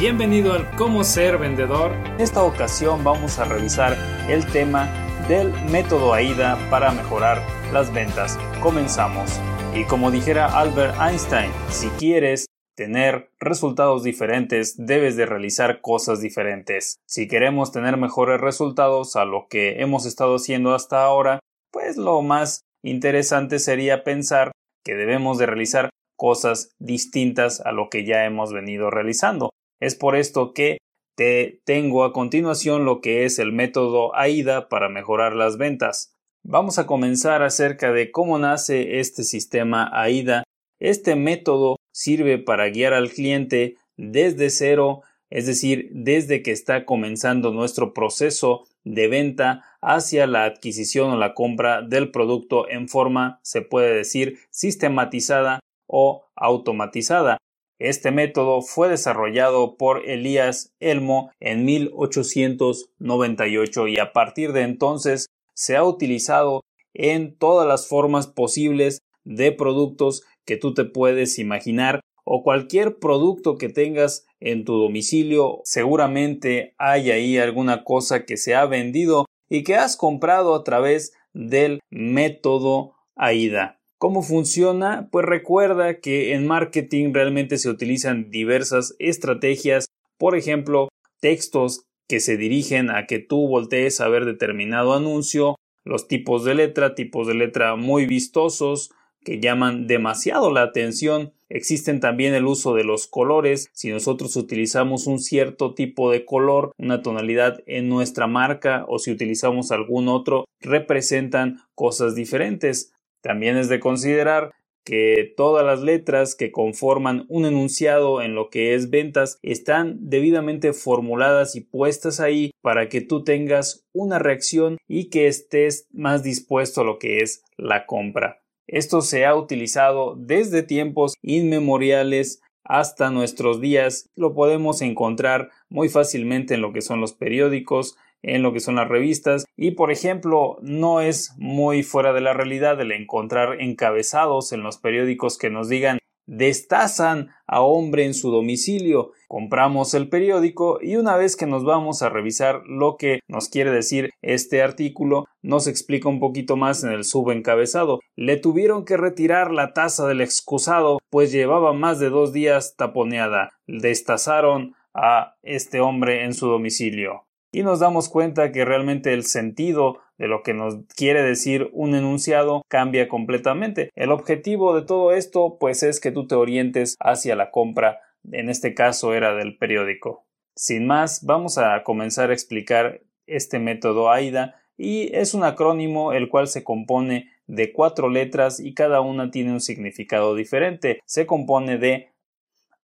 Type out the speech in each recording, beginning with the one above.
Bienvenido al Cómo ser vendedor. En esta ocasión vamos a revisar el tema del método AIDA para mejorar las ventas. Comenzamos. Y como dijera Albert Einstein, si quieres tener resultados diferentes, debes de realizar cosas diferentes. Si queremos tener mejores resultados a lo que hemos estado haciendo hasta ahora, pues lo más interesante sería pensar que debemos de realizar cosas distintas a lo que ya hemos venido realizando. Es por esto que te tengo a continuación lo que es el método AIDA para mejorar las ventas. Vamos a comenzar acerca de cómo nace este sistema AIDA. Este método sirve para guiar al cliente desde cero, es decir, desde que está comenzando nuestro proceso de venta hacia la adquisición o la compra del producto en forma, se puede decir, sistematizada o automatizada. Este método fue desarrollado por Elías Elmo en 1898 y a partir de entonces se ha utilizado en todas las formas posibles de productos que tú te puedes imaginar o cualquier producto que tengas en tu domicilio seguramente hay ahí alguna cosa que se ha vendido y que has comprado a través del método AIDA. ¿Cómo funciona? Pues recuerda que en marketing realmente se utilizan diversas estrategias, por ejemplo, textos que se dirigen a que tú voltees a ver determinado anuncio, los tipos de letra, tipos de letra muy vistosos, que llaman demasiado la atención. Existen también el uso de los colores. Si nosotros utilizamos un cierto tipo de color, una tonalidad en nuestra marca o si utilizamos algún otro, representan cosas diferentes. También es de considerar que todas las letras que conforman un enunciado en lo que es ventas están debidamente formuladas y puestas ahí para que tú tengas una reacción y que estés más dispuesto a lo que es la compra. Esto se ha utilizado desde tiempos inmemoriales hasta nuestros días. Lo podemos encontrar muy fácilmente en lo que son los periódicos, en lo que son las revistas y por ejemplo no es muy fuera de la realidad el encontrar encabezados en los periódicos que nos digan destazan a hombre en su domicilio. Compramos el periódico y una vez que nos vamos a revisar lo que nos quiere decir este artículo, nos explica un poquito más en el subencabezado. Le tuvieron que retirar la taza del excusado, pues llevaba más de dos días taponeada. Destazaron a este hombre en su domicilio y nos damos cuenta que realmente el sentido de lo que nos quiere decir un enunciado cambia completamente. El objetivo de todo esto pues es que tú te orientes hacia la compra, en este caso era del periódico. Sin más, vamos a comenzar a explicar este método AIDA y es un acrónimo el cual se compone de cuatro letras y cada una tiene un significado diferente. Se compone de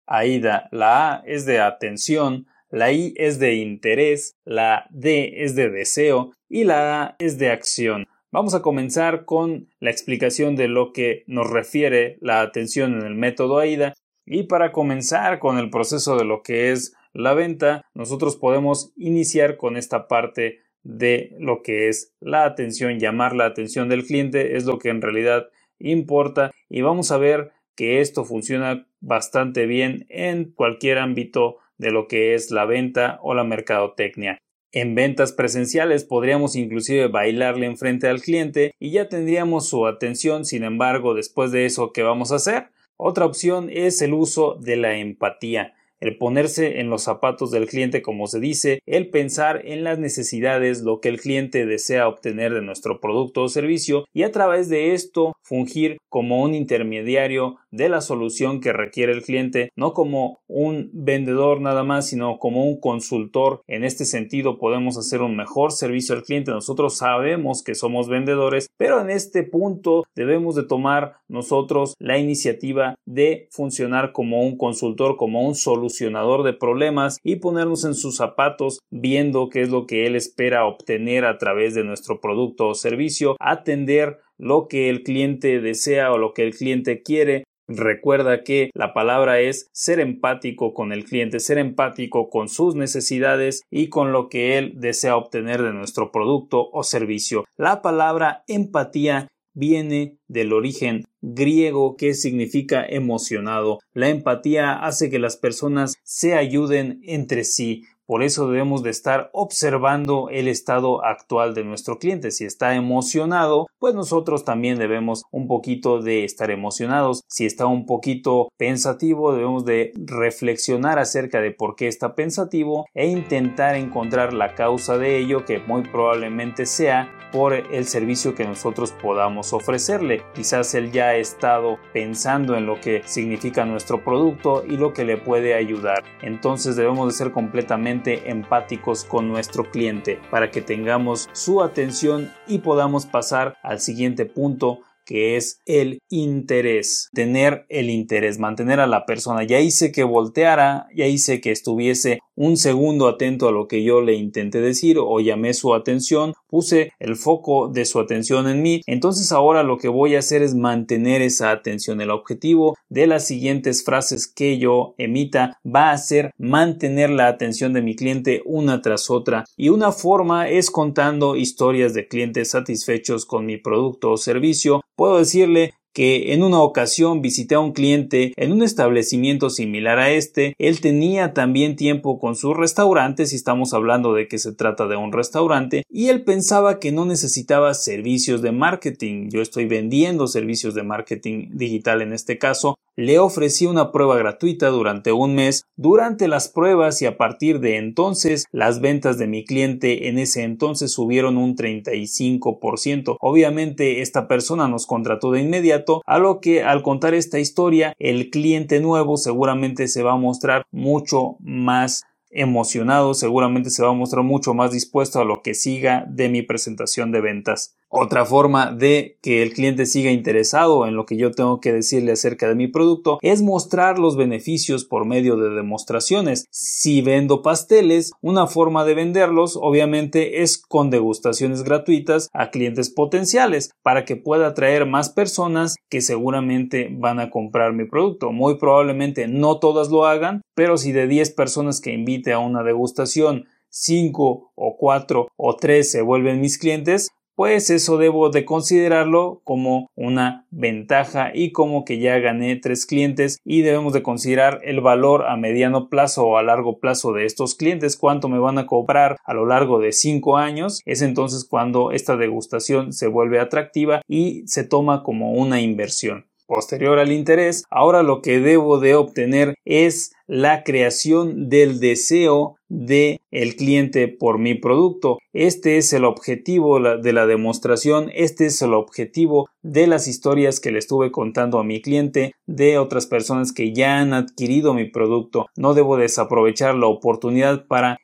AIDA. La A es de atención, la I es de interés, la D es de deseo y la A es de acción. Vamos a comenzar con la explicación de lo que nos refiere la atención en el método AIDA y para comenzar con el proceso de lo que es la venta, nosotros podemos iniciar con esta parte de lo que es la atención, llamar la atención del cliente es lo que en realidad importa. Y vamos a ver que esto funciona bastante bien en cualquier ámbito de lo que es la venta o la mercadotecnia. En ventas presenciales podríamos inclusive bailarle enfrente al cliente y ya tendríamos su atención, sin embargo, después de eso, ¿qué vamos a hacer? Otra opción es el uso de la empatía el ponerse en los zapatos del cliente como se dice, el pensar en las necesidades, lo que el cliente desea obtener de nuestro producto o servicio y a través de esto fungir como un intermediario de la solución que requiere el cliente, no como un vendedor nada más, sino como un consultor. En este sentido podemos hacer un mejor servicio al cliente. Nosotros sabemos que somos vendedores, pero en este punto debemos de tomar nosotros la iniciativa de funcionar como un consultor, como un solucionador de problemas y ponernos en sus zapatos viendo qué es lo que él espera obtener a través de nuestro producto o servicio, atender lo que el cliente desea o lo que el cliente quiere Recuerda que la palabra es ser empático con el cliente, ser empático con sus necesidades y con lo que él desea obtener de nuestro producto o servicio. La palabra empatía viene del origen griego que significa emocionado. La empatía hace que las personas se ayuden entre sí. Por eso debemos de estar observando el estado actual de nuestro cliente. Si está emocionado, pues nosotros también debemos un poquito de estar emocionados. Si está un poquito pensativo, debemos de reflexionar acerca de por qué está pensativo e intentar encontrar la causa de ello que muy probablemente sea por el servicio que nosotros podamos ofrecerle. Quizás él ya ha estado pensando en lo que significa nuestro producto y lo que le puede ayudar. Entonces debemos de ser completamente empáticos con nuestro cliente para que tengamos su atención y podamos pasar al siguiente punto que es el interés, tener el interés, mantener a la persona. Ya hice que volteara, ya hice que estuviese un segundo atento a lo que yo le intenté decir o llamé su atención, puse el foco de su atención en mí, entonces ahora lo que voy a hacer es mantener esa atención. El objetivo de las siguientes frases que yo emita va a ser mantener la atención de mi cliente una tras otra y una forma es contando historias de clientes satisfechos con mi producto o servicio. Puedo decirle que en una ocasión visité a un cliente en un establecimiento similar a este, él tenía también tiempo con sus restaurantes, si estamos hablando de que se trata de un restaurante, y él pensaba que no necesitaba servicios de marketing, yo estoy vendiendo servicios de marketing digital en este caso, le ofrecí una prueba gratuita durante un mes. Durante las pruebas y a partir de entonces, las ventas de mi cliente en ese entonces subieron un 35%. Obviamente, esta persona nos contrató de inmediato, a lo que al contar esta historia, el cliente nuevo seguramente se va a mostrar mucho más emocionado, seguramente se va a mostrar mucho más dispuesto a lo que siga de mi presentación de ventas. Otra forma de que el cliente siga interesado en lo que yo tengo que decirle acerca de mi producto es mostrar los beneficios por medio de demostraciones. Si vendo pasteles, una forma de venderlos obviamente es con degustaciones gratuitas a clientes potenciales para que pueda atraer más personas que seguramente van a comprar mi producto. Muy probablemente no todas lo hagan, pero si de 10 personas que invite a una degustación 5 o 4 o 3 se vuelven mis clientes, pues eso debo de considerarlo como una ventaja y como que ya gané tres clientes y debemos de considerar el valor a mediano plazo o a largo plazo de estos clientes, cuánto me van a cobrar a lo largo de cinco años, es entonces cuando esta degustación se vuelve atractiva y se toma como una inversión. Posterior al interés, ahora lo que debo de obtener es la creación del deseo de el cliente por mi producto. Este es el objetivo de la demostración, este es el objetivo de las historias que le estuve contando a mi cliente de otras personas que ya han adquirido mi producto. No debo desaprovechar la oportunidad para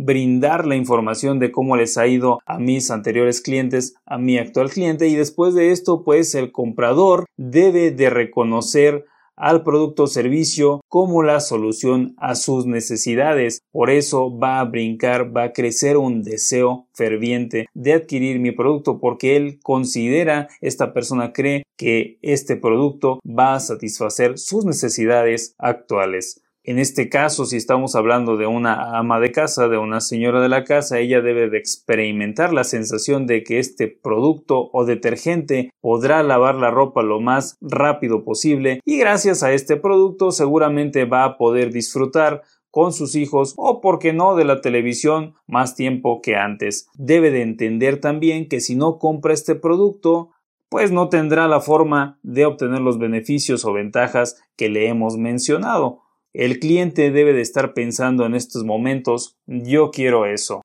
brindar la información de cómo les ha ido a mis anteriores clientes, a mi actual cliente y después de esto pues el comprador debe de reconocer al producto o servicio como la solución a sus necesidades. Por eso va a brincar, va a crecer un deseo ferviente de adquirir mi producto porque él considera, esta persona cree que este producto va a satisfacer sus necesidades actuales. En este caso, si estamos hablando de una ama de casa, de una señora de la casa, ella debe de experimentar la sensación de que este producto o detergente podrá lavar la ropa lo más rápido posible y gracias a este producto seguramente va a poder disfrutar con sus hijos o, por qué no, de la televisión más tiempo que antes. Debe de entender también que si no compra este producto, pues no tendrá la forma de obtener los beneficios o ventajas que le hemos mencionado. El cliente debe de estar pensando en estos momentos, yo quiero eso.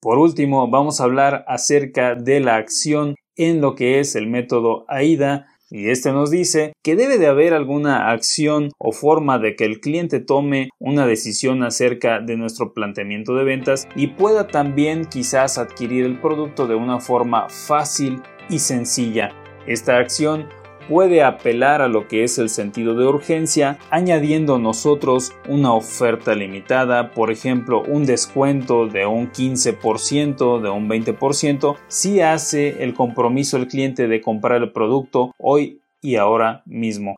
Por último, vamos a hablar acerca de la acción en lo que es el método AIDA y este nos dice que debe de haber alguna acción o forma de que el cliente tome una decisión acerca de nuestro planteamiento de ventas y pueda también quizás adquirir el producto de una forma fácil y sencilla. Esta acción puede apelar a lo que es el sentido de urgencia, añadiendo nosotros una oferta limitada, por ejemplo, un descuento de un 15%, de un 20%, si hace el compromiso el cliente de comprar el producto hoy y ahora mismo.